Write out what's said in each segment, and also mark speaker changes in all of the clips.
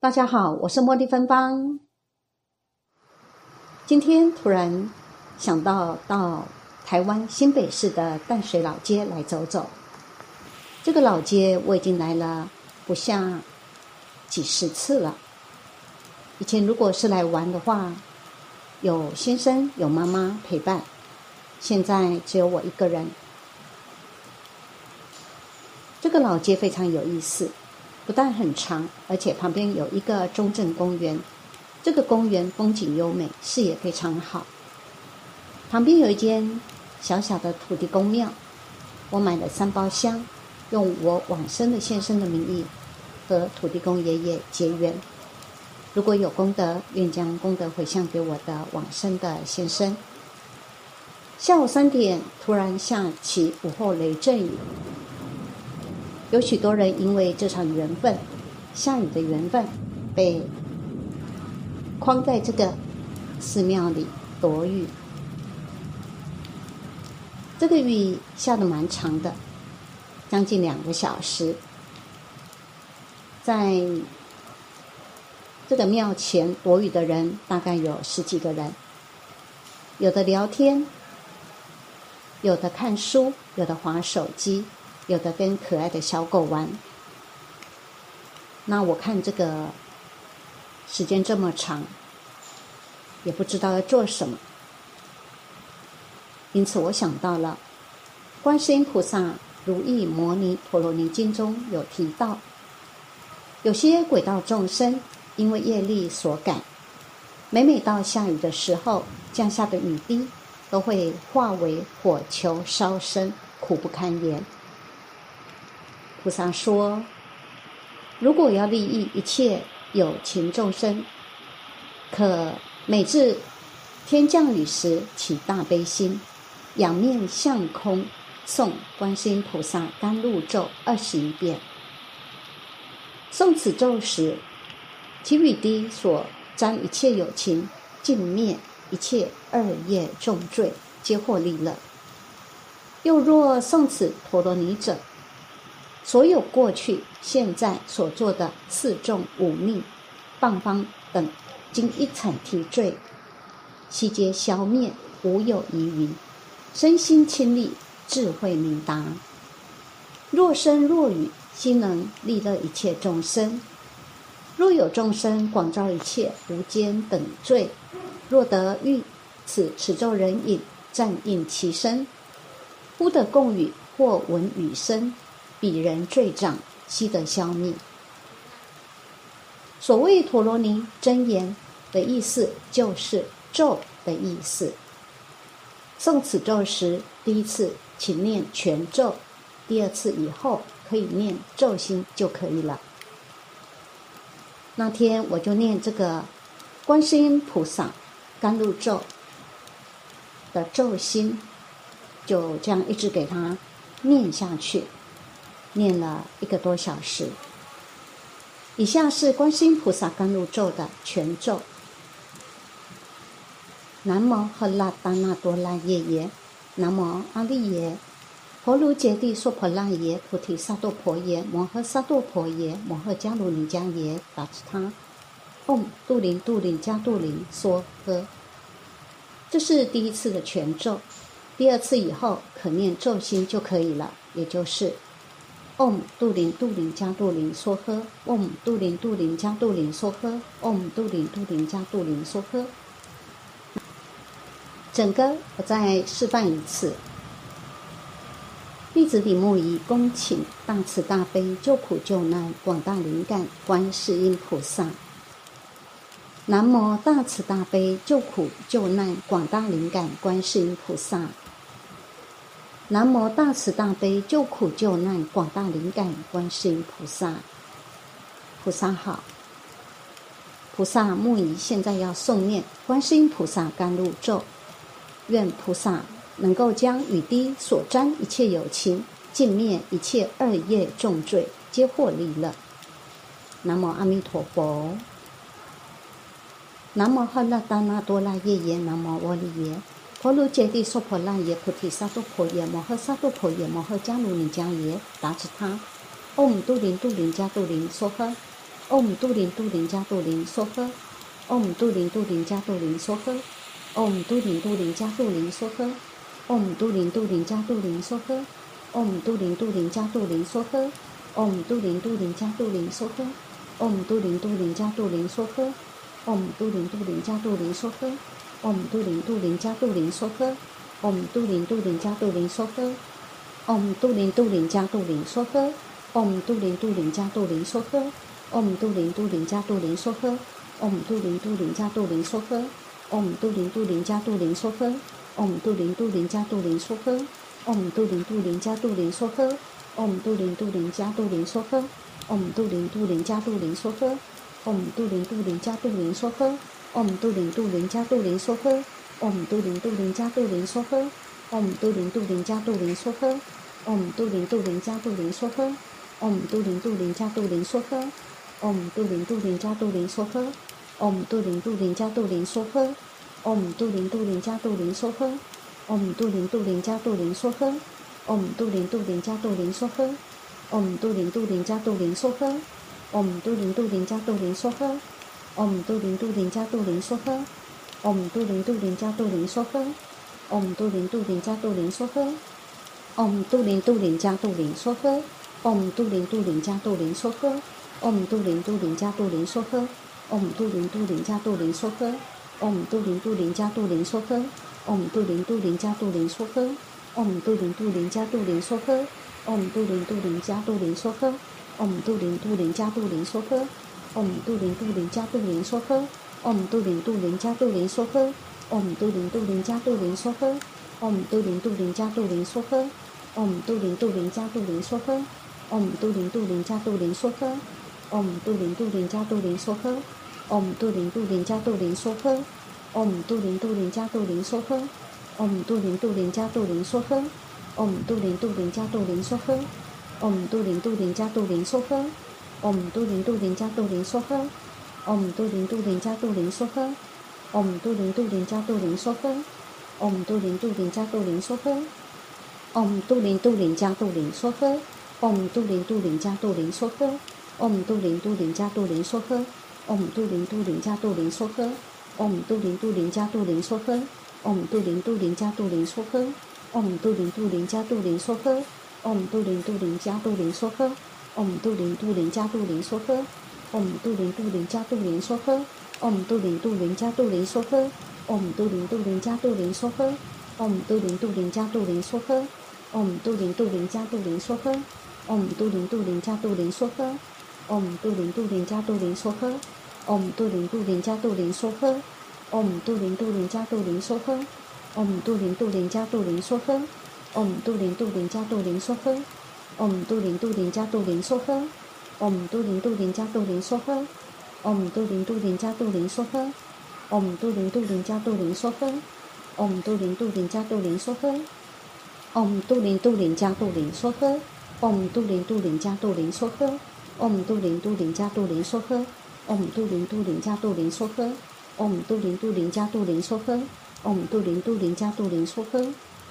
Speaker 1: 大家好，我是茉莉芬芳。今天突然想到到台湾新北市的淡水老街来走走。这个老街我已经来了不下几十次了。以前如果是来玩的话，有先生有妈妈陪伴，现在只有我一个人。这个老街非常有意思。不但很长，而且旁边有一个中正公园。这个公园风景优美，视野非常好。旁边有一间小小的土地公庙，我买了三包香，用我往生的先生的名义和土地公爷爷结缘。如果有功德，愿将功德回向给我的往生的先生。下午三点，突然下起午后雷阵雨。有许多人因为这场缘分，下雨的缘分，被框在这个寺庙里躲雨。这个雨下的蛮长的，将近两个小时。在这个庙前躲雨的人大概有十几个人，有的聊天，有的看书，有的划手机。有的跟可爱的小狗玩，那我看这个时间这么长，也不知道要做什么，因此我想到了《观世音菩萨如意摩尼陀罗尼经》中有提到，有些鬼道众生因为业力所感，每每到下雨的时候，降下的雨滴都会化为火球烧身，苦不堪言。菩萨说：“如果要利益一切有情众生，可每至天降雨时起大悲心，仰面向空诵观世音菩萨甘露咒二十一遍。诵此咒时，其雨滴所沾一切有情，尽灭一切恶业重罪，皆获利乐。又若诵此陀罗尼者。”所有过去、现在所做的四众五逆、谤方等，经一层提罪，悉皆消灭，无有疑云，身心清利，智慧明达。若生若语，心能利乐一切众生；若有众生广招一切无间等罪，若得遇此持咒人影，暂应其身，忽得共语或闻语声。彼人罪障悉得消灭。所谓陀罗尼真言的意思，就是咒的意思。诵此咒时，第一次请念全咒，第二次以后可以念咒心就可以了。那天我就念这个观世音菩萨甘露咒的咒心，就这样一直给他念下去。念了一个多小时。以下是观世音菩萨甘露咒的全咒：南无赫拉达那多拉耶耶，南无阿利耶，婆卢揭谛娑婆那耶，菩提萨埵婆耶，摩诃萨埵婆耶，摩诃迦卢尼迦耶，达毗他，唵杜林杜林迦杜林。梭诃。这是第一次的全咒，第二次以后可念咒心就可以了，也就是。嗡杜林杜林加杜林梭呵，嗡杜林杜林加杜林梭呵，嗡杜林杜林加杜林梭呵。整个我再示范一次。弟子李木仪恭请大慈大悲救苦救难广大灵感观世音菩萨。南无大慈大悲救苦救难广大灵感观世音菩萨。南无大慈大悲救苦救难广大灵感观世音菩萨，菩萨好，菩萨木仪现在要诵念观世音菩萨甘露咒，愿菩萨能够将雨滴所沾一切有情，尽灭一切恶业重罪，皆获利乐。南无阿弥陀佛，南无喝那达那多拉耶耶，南无阿利耶。婆卢揭谛娑婆那耶，菩提萨埵婆耶，摩诃萨埵婆耶，摩诃迦卢尼迦耶，达此他，唵杜林杜林迦杜林娑诃。Om 杜林杜林加杜林梭呵，Om 杜林杜林加杜林梭呵，Om 杜林杜林加杜林梭呵，Om 杜林杜林加杜林梭呵，Om 杜林杜林加杜林梭呵，Om 杜林杜林加杜林梭呵，Om 杜林杜林加杜林梭呵，Om 杜林杜林加杜林梭呵，Om 杜林杜林加杜林梭呵，Om 杜林杜林加杜林梭呵，Om 杜林杜林加杜林梭呵，Om 杜林杜林加杜林梭呵。Om 杜林杜林加杜林梭呵，Om 杜林杜林加杜林梭呵，Om 杜林杜林加杜林梭呵，Om 杜林杜林加杜林梭呵，Om 杜林杜林加杜林梭呵，Om 杜林杜林加杜林梭呵，Om 杜林杜林加杜林梭呵，Om 杜林杜林加杜林梭呵，Om 杜林杜林加杜林梭呵，Om 杜林杜林加杜林梭呵，Om 杜林杜林加杜林梭呵，Om 杜林杜林加杜林梭呵，Om 杜林杜林加杜林梭呵。Om 杜林杜林加杜林梭呵，Om 杜林杜林加杜林梭呵，Om 杜林杜林加杜林梭呵，Om 杜林杜林加杜林梭呵，Om 杜林杜林加杜林梭呵，Om 杜林杜林加杜林梭呵，Om 杜林杜林加杜林梭呵，Om 杜林杜林加杜林梭呵，Om 杜林杜林加杜林梭呵，Om 杜林杜林加杜林梭呵，Om 杜林杜林加杜林梭呵，Om 杜林杜林加杜林梭呵。Om 杜林杜林加杜林梭呵，Om 杜林杜林加杜林梭呵，Om 杜林杜林加杜林梭呵，Om 杜林杜林加杜林梭呵，Om 杜林杜林加杜林梭呵，Om 杜林杜林加杜林梭呵，Om 杜林杜林加杜林梭呵，Om 杜林杜林加杜林梭呵，Om 杜林杜林加杜林梭呵，Om 杜林杜林加杜林梭呵，Om 杜林杜林加杜林梭呵，Om 杜林杜林加杜林梭呵，Om 杜林杜林加杜林梭呵。Om 杜林杜林加杜林梭呵，Om 杜林杜林加杜林梭呵，Om 杜林杜林加杜林梭呵，Om 杜林杜林加杜林梭呵，Om 杜林杜林加杜林梭呵，Om 杜林杜林加杜林梭呵，Om 杜林杜林加杜林梭呵，Om 杜林杜林加杜林梭呵，Om 杜林杜林加杜林梭呵，Om 杜林杜林加杜林梭呵，Om 杜林杜林加杜林梭呵，Om 杜林杜林加杜林梭呵。Om 杜林杜林加杜林梭呵，Om 杜林杜林加杜林梭呵，Om 杜林杜林加杜林梭呵，Om 杜林杜林加杜林梭呵，Om 杜林杜林加杜林梭呵，Om 杜林杜林加杜林梭呵，Om 杜林杜林加杜林梭呵，Om 杜林杜林加杜林梭呵，Om 杜林杜林加杜林梭呵，Om 杜林杜林加杜林梭呵，Om 杜林杜林加杜林梭呵，Om 杜林杜林加杜林梭呵，Om 杜林杜林加杜林梭呵。Om 杜林杜林加杜林梭呵，Om 杜林杜林加杜林梭呵，Om 杜林杜林加杜林梭呵，Om 杜林杜林加杜林梭呵，Om 杜林杜林加杜林梭呵，Om 杜林杜林加杜林梭呵，Om 杜林杜林加杜林梭呵，Om 杜林杜林加杜林梭呵，Om 杜林杜林加杜林梭呵，Om 杜林杜林加杜林梭呵，Om 杜林杜林加杜林梭呵，Om 杜林杜林加杜林梭呵。Om 杜林杜林加杜林梭呵，Om 杜林杜林加杜林梭呵，Om 杜林杜林加杜林梭呵，Om 杜林杜林加杜林梭呵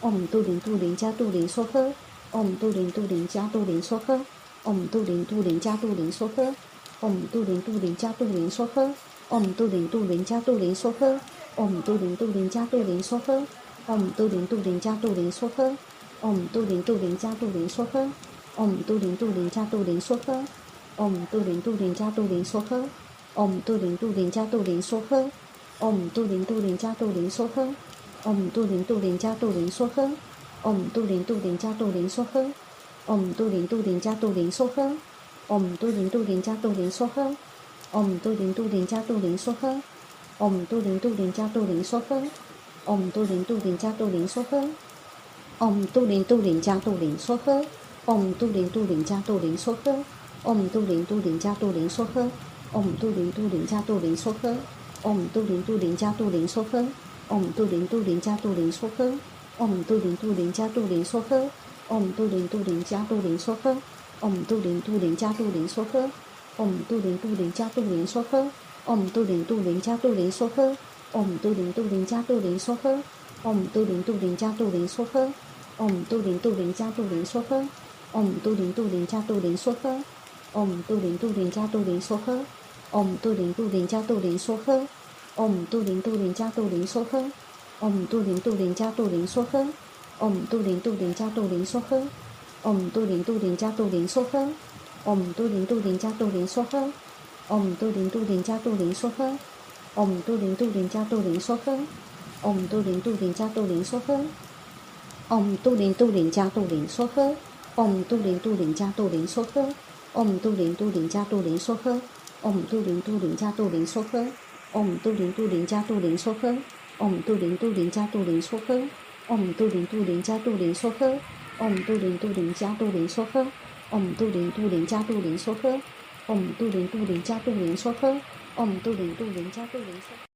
Speaker 1: ，Om 杜林杜林加杜林梭呵，Om 杜林杜林加杜林梭呵，Om 杜林杜林加杜林梭呵，Om 杜林杜林加杜林梭呵，Om 杜林杜林加杜林梭呵，Om 杜林杜林加杜林梭呵，Om 杜林杜林加杜林梭呵，Om 杜林杜林加杜林梭呵，Om 杜林杜林加杜林梭呵。Om 杜林杜林加杜林梭呵，Om 杜林杜林加杜林梭呵，Om 杜林杜林加杜林梭呵，Om 杜林杜林加杜林梭呵，Om 杜林杜林加杜林梭呵，Om 杜林杜林加杜林梭呵，Om 杜林杜林加杜林梭呵，Om 杜林杜林加杜林梭呵，Om 杜林杜林加杜林梭呵，Om 杜林杜林加杜林梭呵，Om 杜林杜林加杜林梭呵，Om 杜林杜林加杜林梭呵。Om 杜林杜林加杜林梭呵，Om 杜林杜林加杜林梭呵，Om 杜林杜林加杜林梭呵，Om 杜林杜林加杜林梭呵，Om 杜林杜林加杜林梭呵，Om 杜林杜林加杜林梭呵，Om 杜林杜林加杜林梭呵，Om 杜林杜林加杜林梭呵，Om 杜林杜林加杜林梭呵，Om 杜林杜林加杜林梭呵，Om 杜林杜林加杜林梭呵，Om 杜林杜林加杜林梭呵，Om 杜林杜林加杜林梭呵。Om 杜林杜林加杜林梭呵 Om 杜林杜林加杜林梭呵，Om 杜林杜林加杜林梭呵，Om 杜林杜林加杜林梭呵，Om 杜林杜林加杜林梭呵，Om 杜林杜林加杜林梭呵，Om 杜林杜林加杜林梭呵，Om 杜林杜林加杜林梭呵，Om 杜林杜林加杜林梭呵，Om 杜林杜林加杜林梭呵，Om 杜林杜林加杜林梭呵，Om 杜林杜林加杜林梭呵，Om 杜林杜林加杜林梭呵。Om 杜林杜林加杜林梭呵，Om 杜林杜林加杜林梭呵，Om 杜林杜林加杜林梭呵，Om 杜林杜林加杜林梭呵，Om 杜林杜林加杜林梭呵，Om 杜林杜林加杜林梭呵，Om 杜林杜林加杜林梭呵，Om 杜林杜林加杜林梭。